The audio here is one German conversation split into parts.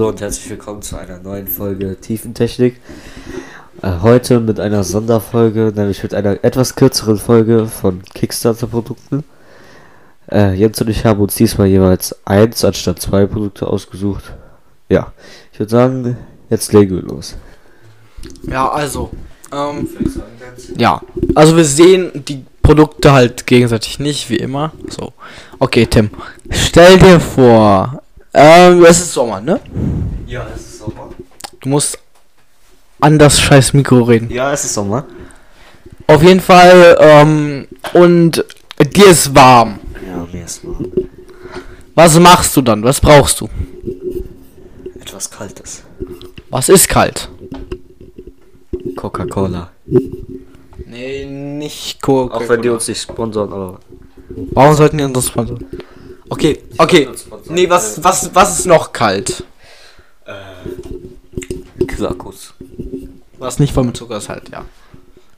Hallo und herzlich willkommen zu einer neuen Folge Tiefentechnik. Äh, heute mit einer Sonderfolge, nämlich mit einer etwas kürzeren Folge von Kickstarter-Produkten. Äh, Jens und ich haben uns diesmal jeweils eins anstatt zwei Produkte ausgesucht. Ja, ich würde sagen, jetzt legen wir los. Ja, also. Ähm, ja, also wir sehen die Produkte halt gegenseitig nicht, wie immer. So. Okay, Tim. Stell dir vor, ähm, es ist Sommer, ne? Ja, es ist Sommer. Du musst an das scheiß Mikro reden. Ja, es ist Sommer. Auf jeden Fall, ähm, und dir ist warm. Ja, mir ist warm. Was machst du dann? Was brauchst du? Etwas Kaltes. Was ist kalt? Coca-Cola. Nee, nicht Coca. Auch wenn die uns nicht sponsern, aber. Warum sollten die uns sponsern? Okay, okay. Nee, was, was, was ist noch kalt? Kühlakkus. Was nicht voll mit Zucker ist halt, ja.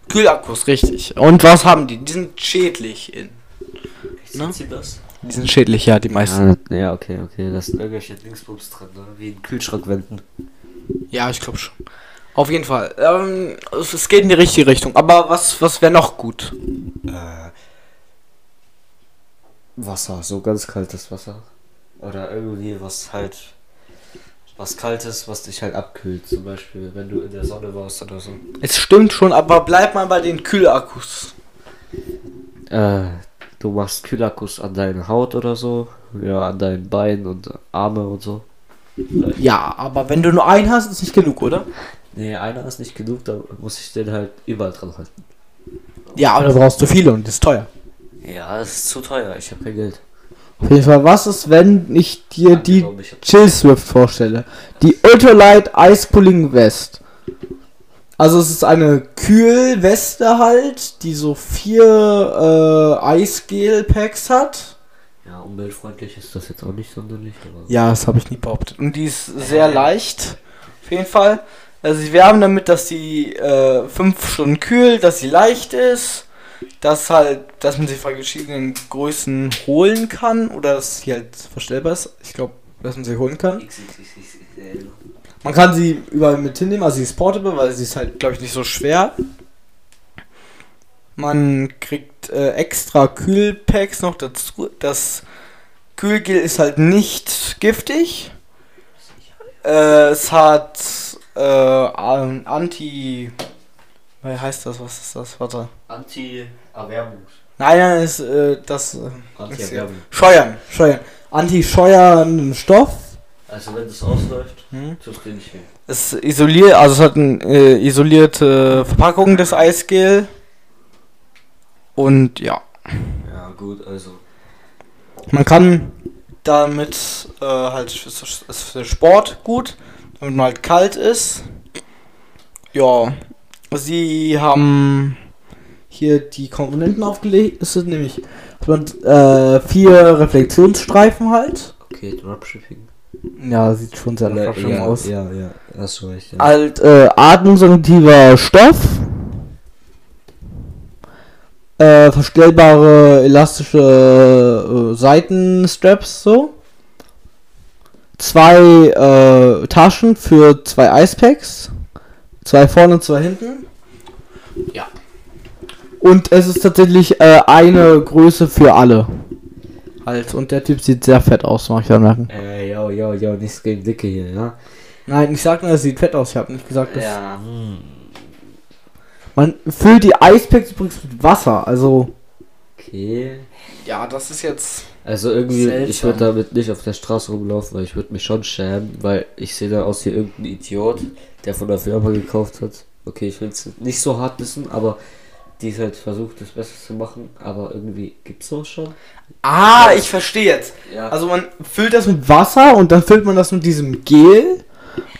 Kühlakkus, richtig. Und was haben die? Die sind schädlich in. Sind sie das? Die sind schädlich, ja, die meisten. Ja, ja, okay, okay. Da sind irgendwelche Dingsbums drin, ne? Wie in Kühlschrankwänden. Ja, ich glaube schon. Auf jeden Fall. Ähm, es es geht in die richtige Richtung. Aber was, was wäre noch gut? Äh, Wasser, so ganz kaltes Wasser. Oder irgendwie was halt. Was kaltes, was dich halt abkühlt. Zum Beispiel, wenn du in der Sonne warst oder so. Es stimmt schon, aber bleib mal bei den Kühlakkus. Äh, du machst Kühlakkus an deine Haut oder so. Ja, an deinen Beinen und Arme und so. Ja, aber wenn du nur einen hast, ist nicht genug, oder? Nee, einer ist nicht genug, da muss ich den halt überall dran halten. Ja, aber da brauchst du viele und das ist teuer. Ja, es ist zu teuer, ich habe kein Geld. Auf jeden Fall, was ist, wenn ich dir die ich Chill Swift vorstelle? Die Ultralight Ice Pulling Vest. Also es ist eine Kühlweste halt, die so vier äh, Eisgel-Packs hat. Ja, umweltfreundlich ist das jetzt auch nicht sonderlich, aber. Ja, das habe ich nie behauptet. Und die ist sehr leicht. Auf jeden Fall. Also sie werben damit, dass sie äh, fünf Stunden kühlt, dass sie leicht ist, dass halt, dass man sie bei verschiedenen Größen holen kann oder dass sie halt verstellbar ist. Ich glaube, dass man sie holen kann. Man kann sie überall mit hinnehmen, also sie ist portable, weil sie ist halt, glaube ich, nicht so schwer. Man kriegt äh, extra Kühlpacks noch dazu. Das Kühlgel ist halt nicht giftig. Äh, es hat äh, an- Anti. Wie heißt das? Was ist das? Warte. Anti-Erwärmung. Nein, nein, ist äh, das. Äh, Anti-Erwärmung. Scheuern, Scheuern. Anti-scheuernden Stoff. Also, wenn das ausläuft, Hm? tust du nicht weh. Es isoliert, also es hat eine äh, isolierte Verpackung des Eisgel. Und ja, Ja, gut, also. man kann damit äh, halt ist für Sport gut, damit man halt kalt ist. Ja, sie haben hier die Komponenten aufgelegt. Es sind nämlich äh, vier Reflexionsstreifen halt. Okay, Dropshipping. Ja, sieht schon sehr nach ja, aus. ja, ja, hast du recht. Ja. halt äh, atmungsaktiver Stoff, äh, verstellbare elastische äh, Seitenstraps so, zwei äh, Taschen für zwei Eispacks, zwei vorne und zwei hinten. Ja. Und es ist tatsächlich äh, eine Größe für alle. Halt, und der Typ sieht sehr fett aus, mag ich anmerken. Äh, yo, yo, yo, nichts gegen Dicke hier, ja? Nein, ich sag nur, es sieht fett aus. Ich habe nicht gesagt, dass Ja, hm. Man füllt die Eispacks übrigens mit Wasser, also. Okay. Ja, das ist jetzt. Also irgendwie, ich Seltsam. würde damit nicht auf der Straße rumlaufen, weil ich würde mich schon schämen, weil ich sehe da aus wie irgendein Idiot, der von der Firma gekauft hat. Okay, ich will es nicht so hart wissen, aber die halt versucht, das Beste zu machen, aber irgendwie gibt's sowas schon. Ah, ich verstehe jetzt. Ja. Also man füllt das mit Wasser und dann füllt man das mit diesem Gel.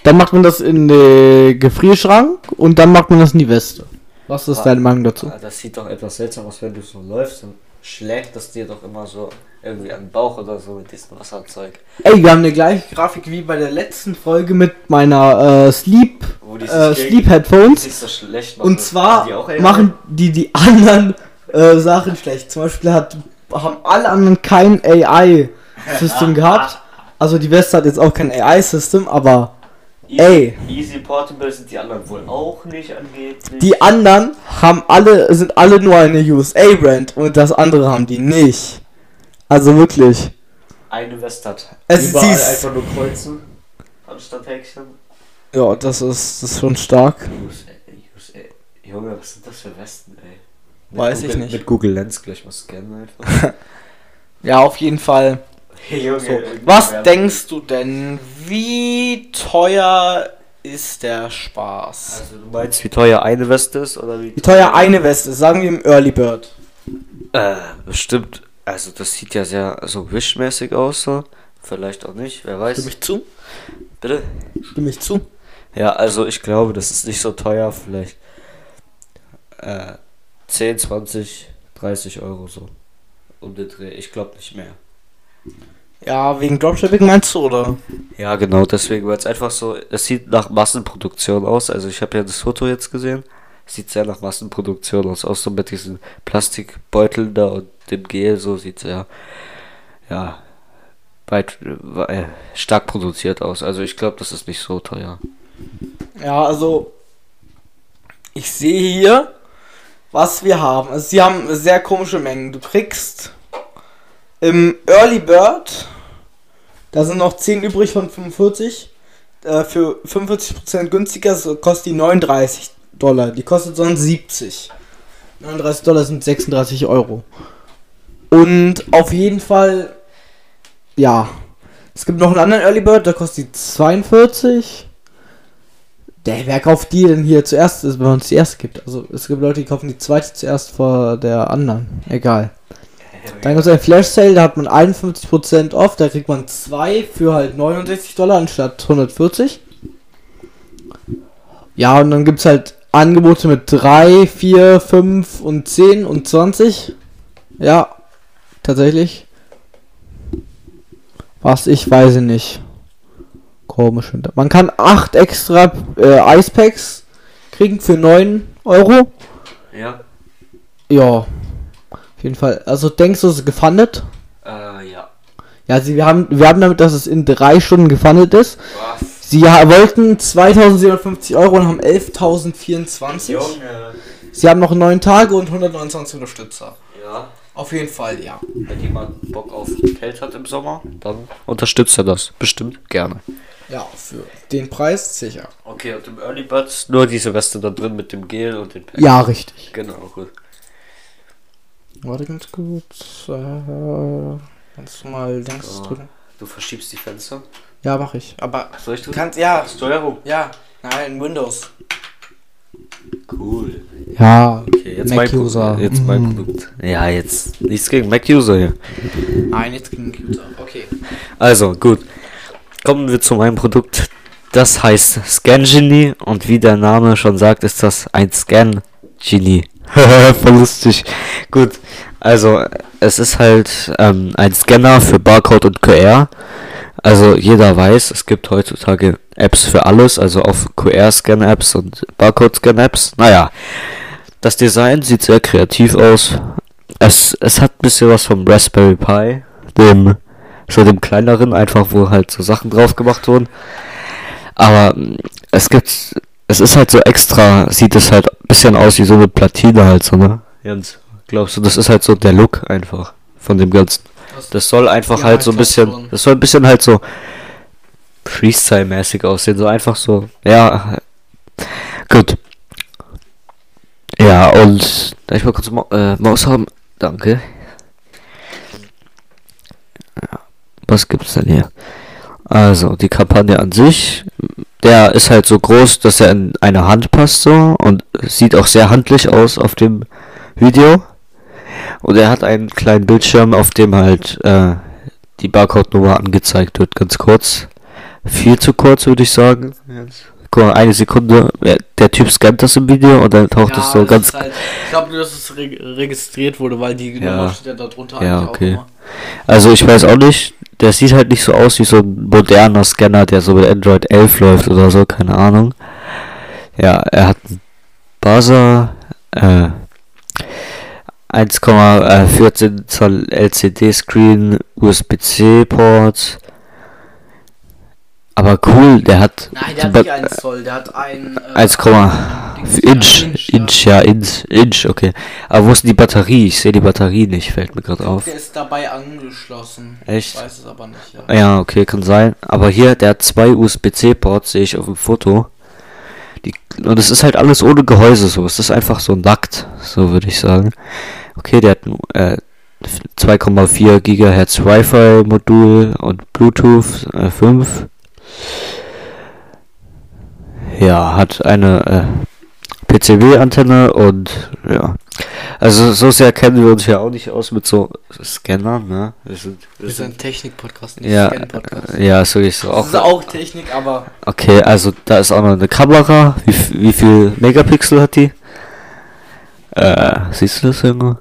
Dann macht man das in den Gefrierschrank und dann macht man das in die Weste. Was ist Ah. deine Meinung dazu? Ah, Das sieht doch etwas seltsam aus, wenn du so läufst, dann schlägt das dir doch immer so irgendwie an den Bauch oder so mit diesem Wasserzeug. Ey, wir haben eine gleiche Grafik wie bei der letzten Folge mit meiner äh, Sleep, äh, Sleep Headphones. so schlecht Und Haben zwar die AI? machen die die anderen äh, Sachen schlecht. Zum Beispiel hat, haben alle anderen kein AI-System gehabt. Also die Weste hat jetzt auch kein AI-System, aber Ey. Easy Portable sind die anderen wohl auch nicht angeblich. die anderen haben alle, sind alle nur eine USA-Brand und das andere haben die nicht. Also wirklich. eine Weste hat Es überall ist- einfach nur Kreuzen anstatt Häkchen. Ja, das ist, das ist schon stark. USA, USA. Junge, was sind das für Westen, ey? Mit Weiß ich Google, nicht. Mit Google Lens gleich mal scannen einfach. Ja, auf jeden Fall. Junge, So, was Werbung. denkst du denn, wie teuer ist der Spaß? Also du meinst, wie teuer eine Weste ist oder wie? Wie teuer eine Weste ist, sagen wir im Early Bird. Äh, bestimmt. Also das sieht ja sehr so wischmäßig aus, so. Vielleicht auch nicht, wer weiß. Stimme ich zu? Bitte? Stimme ich zu? Ja, also ich glaube, das ist nicht so teuer, vielleicht äh, 10, 20, 30 Euro so. Um den Dreh. Ich glaube nicht mehr. Ja, wegen Dropshipping meinst du, oder? Ja, genau, deswegen, weil es einfach so, es sieht nach Massenproduktion aus. Also ich habe ja das Foto jetzt gesehen. Es sieht sehr nach Massenproduktion aus, auch so mit diesen Plastikbeuteln da und dem Gel, so sieht sehr, ja, weit, äh, stark produziert aus. Also ich glaube, das ist nicht so teuer. Ja, also ich sehe hier, was wir haben. Also, sie haben sehr komische Mengen. Du kriegst im Early Bird, da sind noch 10 übrig von 45, äh, für 45% günstiger so kostet die 39 Dollar. Die kostet sonst 70. 39 Dollar sind 36 Euro. Und auf jeden Fall, ja. Es gibt noch einen anderen Early Bird, da kostet die 42. Der, wer kauft die denn hier zuerst, wenn man es die erste gibt? Also es gibt Leute, die kaufen die zweite zuerst vor der anderen. Egal. Dann gibt es ein Flash Sale, da hat man 51% off, da kriegt man zwei für halt 69 Dollar anstatt 140. Ja, und dann gibt es halt Angebote mit 3, 4, 5 und 10 und 20. Ja, tatsächlich. Was ich weiß ich nicht. Komisch. Man kann 8 extra äh, Icepacks kriegen für 9 Euro. Ja. Ja. Auf jeden Fall. Also denkst du, es ist gefundet? Äh, ja. Ja, sie, wir haben, wir haben damit, dass es in 3 Stunden gefundet ist. Was? Sie wollten 2750 Euro und haben 11.024. Junge. Sie haben noch 9 Tage und 129 Unterstützer. Ja. Auf jeden Fall, ja. Wenn jemand Bock auf Geld hat im Sommer, dann unterstützt er das. Bestimmt gerne. Ja, für den Preis sicher. Okay, und im Early ist nur diese Weste da drin mit dem Gel und den Pack. Ja, richtig. Genau, gut. Warte ganz kurz. Äh, kannst du mal links So. drücken? Du verschiebst die Fenster. Ja, mache ich. Aber Soll ich drücken? kannst ja, Steuerung. ja, nein, Windows. Cool. Ja, Okay, jetzt mein Mac-User. Produkt. Jetzt mein Mhm. Produkt. Ja, jetzt nichts gegen Mac-User hier. Nein, jetzt gegen Computer. Okay. Also, gut. Kommen wir zu meinem Produkt. Das heißt Scan Genie und wie der Name schon sagt, ist das ein Scan Genie. Voll lustig. Gut. Also, es ist halt ähm, ein Scanner für Barcode und QR. Also, jeder weiß, es gibt heutzutage Apps für alles, also auf QR-Scan-Apps und Barcode-Scan-Apps. Naja, das Design sieht sehr kreativ aus. Es, es hat ein bisschen was vom Raspberry Pi, dem so dem kleineren, einfach wo halt so Sachen drauf gemacht wurden. Aber es gibt, es ist halt so extra, sieht es halt ein bisschen aus wie so eine Platine halt so, ne? Jens, glaubst du, das ist halt so der Look einfach von dem Ganzen. Das soll einfach Ja, halt so ein bisschen, das soll ein bisschen halt so Freestyle-mäßig aussehen, so einfach so, ja, gut. Ja, und darf ich mal kurz Ma äh, Maus haben? Danke. Ja, was gibt's denn hier? Also, die Kampagne an sich, der ist halt so groß, dass er in eine Hand passt so und sieht auch sehr handlich aus auf dem Video. Und er hat einen kleinen Bildschirm, auf dem halt äh, die Barcode-Nummer angezeigt wird, ganz kurz. Viel zu kurz, würde ich sagen. Guck mal, eine Sekunde, der Typ scannt das im Video und dann taucht es so ganz halt, ich glaube, dass es reg registriert wurde, weil die Ja. Nummer steht ja da drunter Ja, okay. Also ich weiß auch nicht, der sieht halt nicht so aus wie so ein moderner Scanner, der so mit Android 11 läuft oder so, keine Ahnung. Ja, er hat einen Buzzer, äh, 1,14 Zoll LCD-Screen, USB-C-Port, Aber cool, der hat. Nein, der hat nicht 1 Zoll, der hat ein. Äh, 1, Dings, Inch, ja, Inch, ja, Inch, Inch, okay. Aber wo ist die Batterie? Ich sehe die Batterie nicht, fällt mir gerade auf. Der ist dabei angeschlossen. Echt? Ich weiß es aber nicht. Ja. Ja, okay, kann sein. Aber hier, der hat zwei USB-C-Ports, sehe ich auf dem Foto. Die, und es ist halt alles ohne Gehäuse so. Es ist einfach so nackt, so würde ich sagen. Okay, der hat äh, 2,4 Gigahertz Wi-Fi-Modul und Bluetooth äh, 5. Ja, hat eine äh, PCB-Antenne und ja. Also so sehr kennen wir uns ja auch nicht aus mit so Scannern, ne? Wir sind, wir Wir sind sind ein Technik-Podcast, nicht ja, Scan-Podcast. äh, ja, ist so. Das Auch, ist auch Technik, aber okay, also da ist auch noch eine Kamera. Wie, wie viel Megapixel hat die? Äh, siehst du das irgendwo?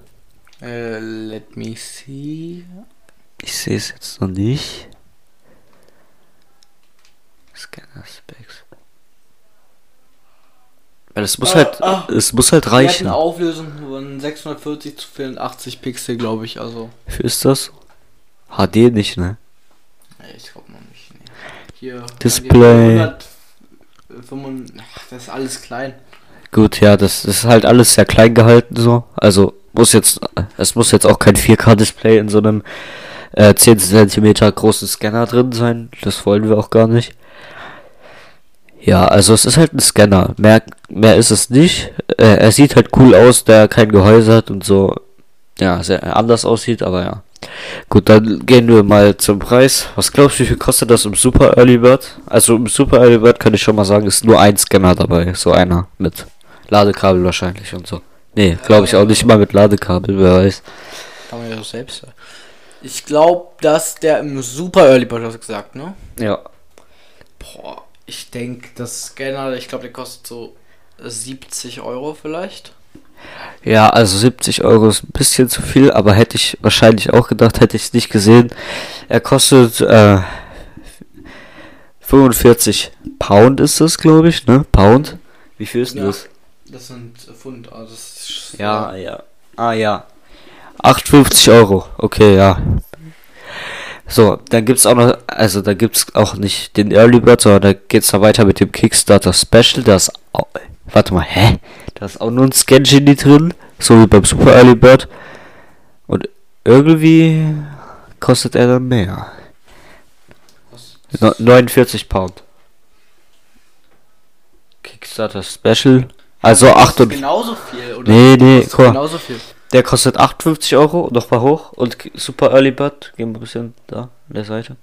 äh, let me see. Ich sehe es jetzt noch nicht. Scanner Specs. Weil es muss Ah, halt, ah. es muss halt hat eine reichen. Auflösung von 640 zu 84 Pixel, glaube ich. Also, Wie ist das? HD nicht, ne? nee, ich glaube noch nicht. Nee. Hier. Display. 105, ach, das ist alles klein. Gut, ja, das, das ist halt alles sehr klein gehalten so. Also muss jetzt, es muss jetzt auch kein 4K-Display in so einem äh, 10 cm großen Scanner drin sein. Das wollen wir auch gar nicht. Ja, also es ist halt ein Scanner. Mehr, mehr ist es nicht. Äh, er sieht halt cool aus, da er kein Gehäuse hat und so. Ja, sehr anders aussieht, aber ja. Gut, dann gehen wir mal zum Preis. Was glaubst du, wie viel kostet das im Super Early Bird? Also im Super Early Bird kann ich schon mal sagen, ist nur ein Scanner dabei. So einer mit Ladekabel wahrscheinlich und so. Nee, glaube ich auch nicht mal mit Ladekabel, wer weiß. Kann man ja selbst sagen. Ich glaube, dass der im Super Early Bird hast du gesagt, ne? Ja. Boah, ich denke, das Scanner, ich glaube, der kostet so 70 Euro vielleicht. Ja, also 70 Euro ist ein bisschen zu viel, aber hätte ich wahrscheinlich auch gedacht, hätte ich es nicht gesehen. Er kostet äh, 45 Pound ist das, glaube ich, ne? Pound. Wie viel ist denn Ja. das? Das sind Pfund, also das ist, Ja, ja. Ah ja. 58 Euro. Okay, ja. So, dann gibt's auch noch, also da gibt's auch nicht den Early Bird, sondern da geht's dann weiter mit dem Kickstarter Special. Da ist au- warte mal, hä? Da ist auch nur ein Scan Genie drin, so wie beim Super Early Bird. Und irgendwie kostet er dann mehr. No- 49 Pound. Kickstarter Special. Also Das ist 8 und genauso viel, oder? Nee, nee, Das guck mal. Der kostet 58 Euro, noch mal hoch. Und Super Early Bird, gehen wir ein bisschen da an der Seite.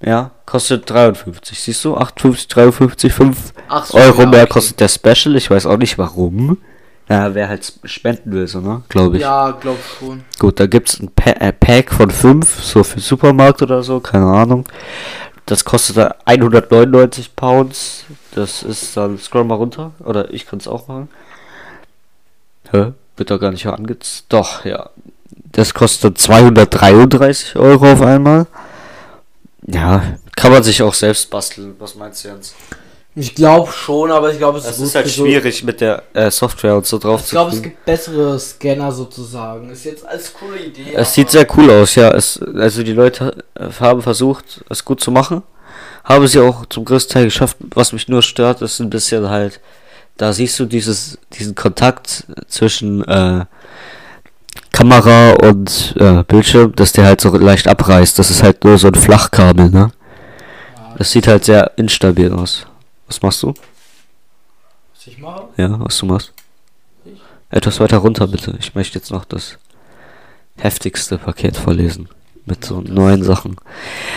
Ja, kostet 53. Siehst du? 58, 53, 5 Ach so, Euro ja, mehr okay. kostet der Special. Ich weiß auch nicht warum. Ja, wer halt sp- spenden will, so, ne? Glaube ich. Ja, glaub schon. Gut, da gibt's ein pa äh, Pack von 5, so für Supermarkt oder so, keine Ahnung. Das kostet dann 199 Pounds. Das ist dann, scroll mal runter. Oder ich kann es auch machen. Hä? Wird doch gar nicht angezeigt. Doch, ja. Das kostet 233 Euro auf einmal. Ja, kann man sich auch selbst basteln. Was meinst du, Jens? Ich glaube schon, aber ich glaube, es gut ist halt für so- schwierig mit der äh, Software und so drauf Ich zu glaube, es gibt bessere Scanner sozusagen. Ist jetzt als coole Idee. Es sieht sehr cool aus, ja. Es, also die Leute äh, haben versucht, es gut zu machen. Haben sie auch zum größten Teil geschafft. Was mich nur stört, ist ein bisschen halt, da siehst du dieses, diesen Kontakt zwischen äh, Kamera und äh, Bildschirm, dass der halt so leicht abreißt. Das ist halt nur so ein Flachkabel, ne? Das sieht halt sehr instabil aus. Was machst du? Was ich mache? Ja, was du machst? Ich? Etwas weiter runter bitte. Ich möchte jetzt noch das heftigste Paket vorlesen. Mit so neuen Sachen.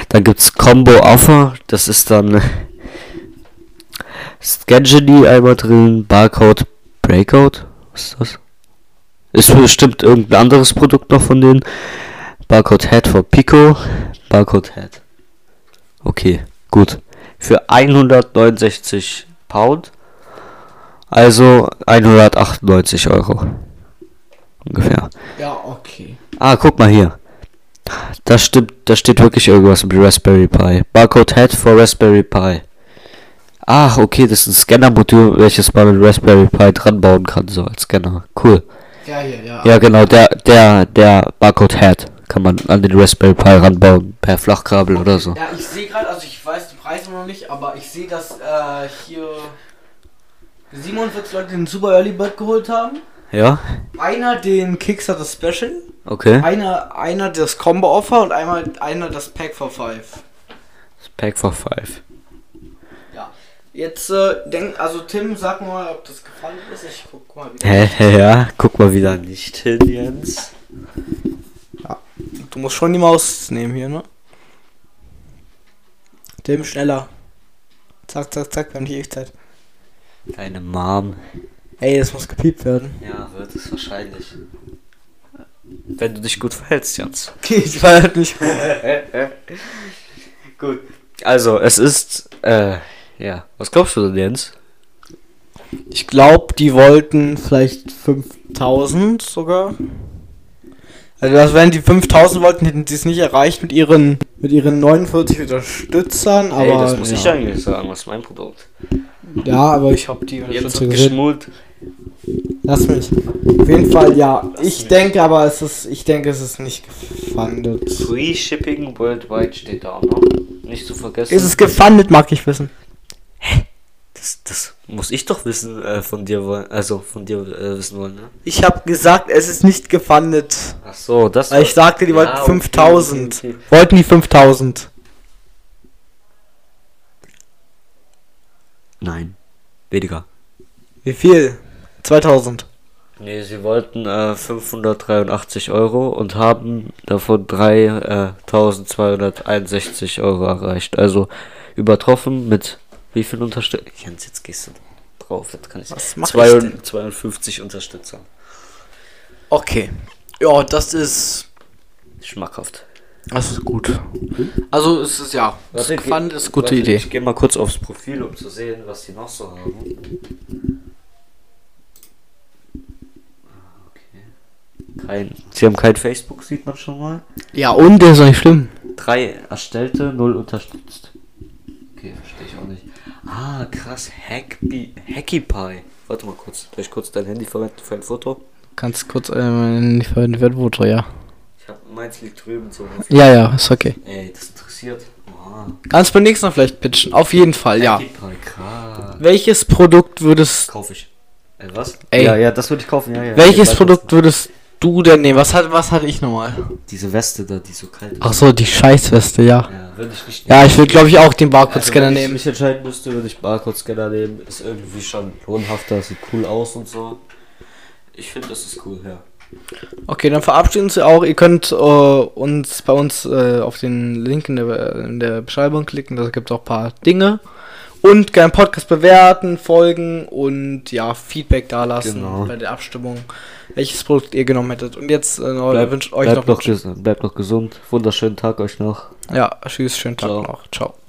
Dann gibt's Combo Offer. Das ist dann Scan Genie einmal drin. Barcode Breakout. Was ist das? Ist bestimmt irgendein anderes Produkt noch von denen. Barcode Head for Pico. Barcode Head. Okay, gut. Für 169 Pound. Also 198 Euro. Ungefähr. Ja, okay. Ah, guck mal hier. Das stimmt, da steht wirklich irgendwas mit Raspberry Pi. Barcode Head for Raspberry Pi. Ach, okay, das ist ein Scanner-Modul, welches man mit Raspberry Pi dran bauen kann, so als Scanner. Cool. Ja, hier, ja. Ja, genau, der, der, der Barcode Head kann man an den Raspberry Pi ranbauen, per Flachkabel oder so. Ja, ich sehe gerade, also ich weiß die Preise noch nicht, aber ich sehe, dass äh, hier 47 Leute den Super Early Bird geholt haben. Ja, Einer den Kickstarter Special, okay. einer, einer das Combo Offer und einmal einer das Pack for 5. Das Pack for 5. Ja. Jetzt äh, denk, also Tim, sag mal, ob das gefallen ist. Ich guck mal wieder. Hä, hä, ja, guck mal wieder nicht hin, Jens. Du musst schon die Maus nehmen hier, ne? Tim, schneller. Zack, zack, zack, wir haben nicht Ewigkeit. Deine Mom. Ey, das muss gepiept werden. Ja, wird es wahrscheinlich. Wenn du dich gut verhältst, Jens. ich war halt nicht. Gut. Also, es ist, äh, ja. Was glaubst du denn, Jens? Ich glaube, die wollten vielleicht 5000 sogar. Also, das wären die 5000 wollten, hätten sie es nicht erreicht mit ihren, mit ihren 49 Unterstützern, aber. Ey, das muss ja. ich eigentlich sagen, was mein Produkt. Ja, aber ich habe die Unterstützer geschmult. Lass mich. Auf jeden Fall, ja. Ich denke aber, es ist, ich denke, es ist nicht gefundet. Free Shipping Worldwide steht da auch noch. Nicht zu vergessen. Ist es gefundet, mag ich wissen. Das, muss ich doch wissen, äh, von dir wollen, also von dir äh, wissen wollen, ne? Ich habe gesagt, es ist nicht gefundet. Ach so, das Weil ich sagte, die Ja, wollten okay, 5000. okay, okay. Wollten die 5000. Nein. Weniger. Wie viel? 2000. Nee, sie wollten äh, 583 Euro und haben davon 3261 Euro erreicht. Also übertroffen mit wie viel Unterstützer? Jens, jetzt gehst du drauf, das kann ich Was mach ich Zwei- denn? 52 Unterstützer. Okay. Ja, das ist. Schmackhaft. Das ist gut. Also es ist ja. Warte, gefundet geh- ist eine gute Idee. Ich gehe mal kurz aufs Profil, um zu sehen, was die noch so haben. Ah, Okay. Kein, sie haben kein Facebook, sieht man schon mal. Ja, und der ist doch nicht schlimm. Drei erstellte, null unterstützt. Okay, verstehe ich auch nicht. Ah, krass. Hackby, Hacky Pie. Warte mal kurz. Soll ich kurz dein Handy verwenden für ein Foto? Kannst kurz ähm, nicht verwenden werden, Foto, ja. Ich hab, meins liegt drüben so. Ja, ja, ist okay. Ey, das interessiert. Oha. Kannst beim nächsten Mal vielleicht pitchen. Auf jeden Fall, ja. Hacky Pie, krass. Welches Produkt würdest. Kaufe ich. Äh, was? Ey. Ja, ja, das würde ich kaufen, ja, ja. Welches Produkt würdest du denn nehmen? Was, hat, was hatte ich nochmal? Diese Weste da, die so kalt ist. Ach so, die Scheißweste, ja. Ja, würde ich nicht Ja, ich würde, glaube ich, auch den Also, Barcode-Scanner wenn ich nehmen. mich entscheiden müsste, würde ich Barcode-Scanner nehmen. Ist irgendwie schon lohnhafter, sieht cool aus und so. Ich finde, das ist cool, ja. Okay, dann verabschieden Sie auch. Ihr könnt äh, uns bei uns äh, auf den Link in der, in der Beschreibung klicken. Da gibt es auch ein paar Dinge. Und gerne Podcast bewerten, folgen und ja, Feedback dalassen Genau. bei der Abstimmung, welches Produkt ihr genommen hättet. Und jetzt äh, Bleibt, wünsche euch bleibt, noch, noch bleibt noch gesund. Wunderschönen Tag euch noch. Ja, tschüss, schönen Tag Ciao. noch. Ciao.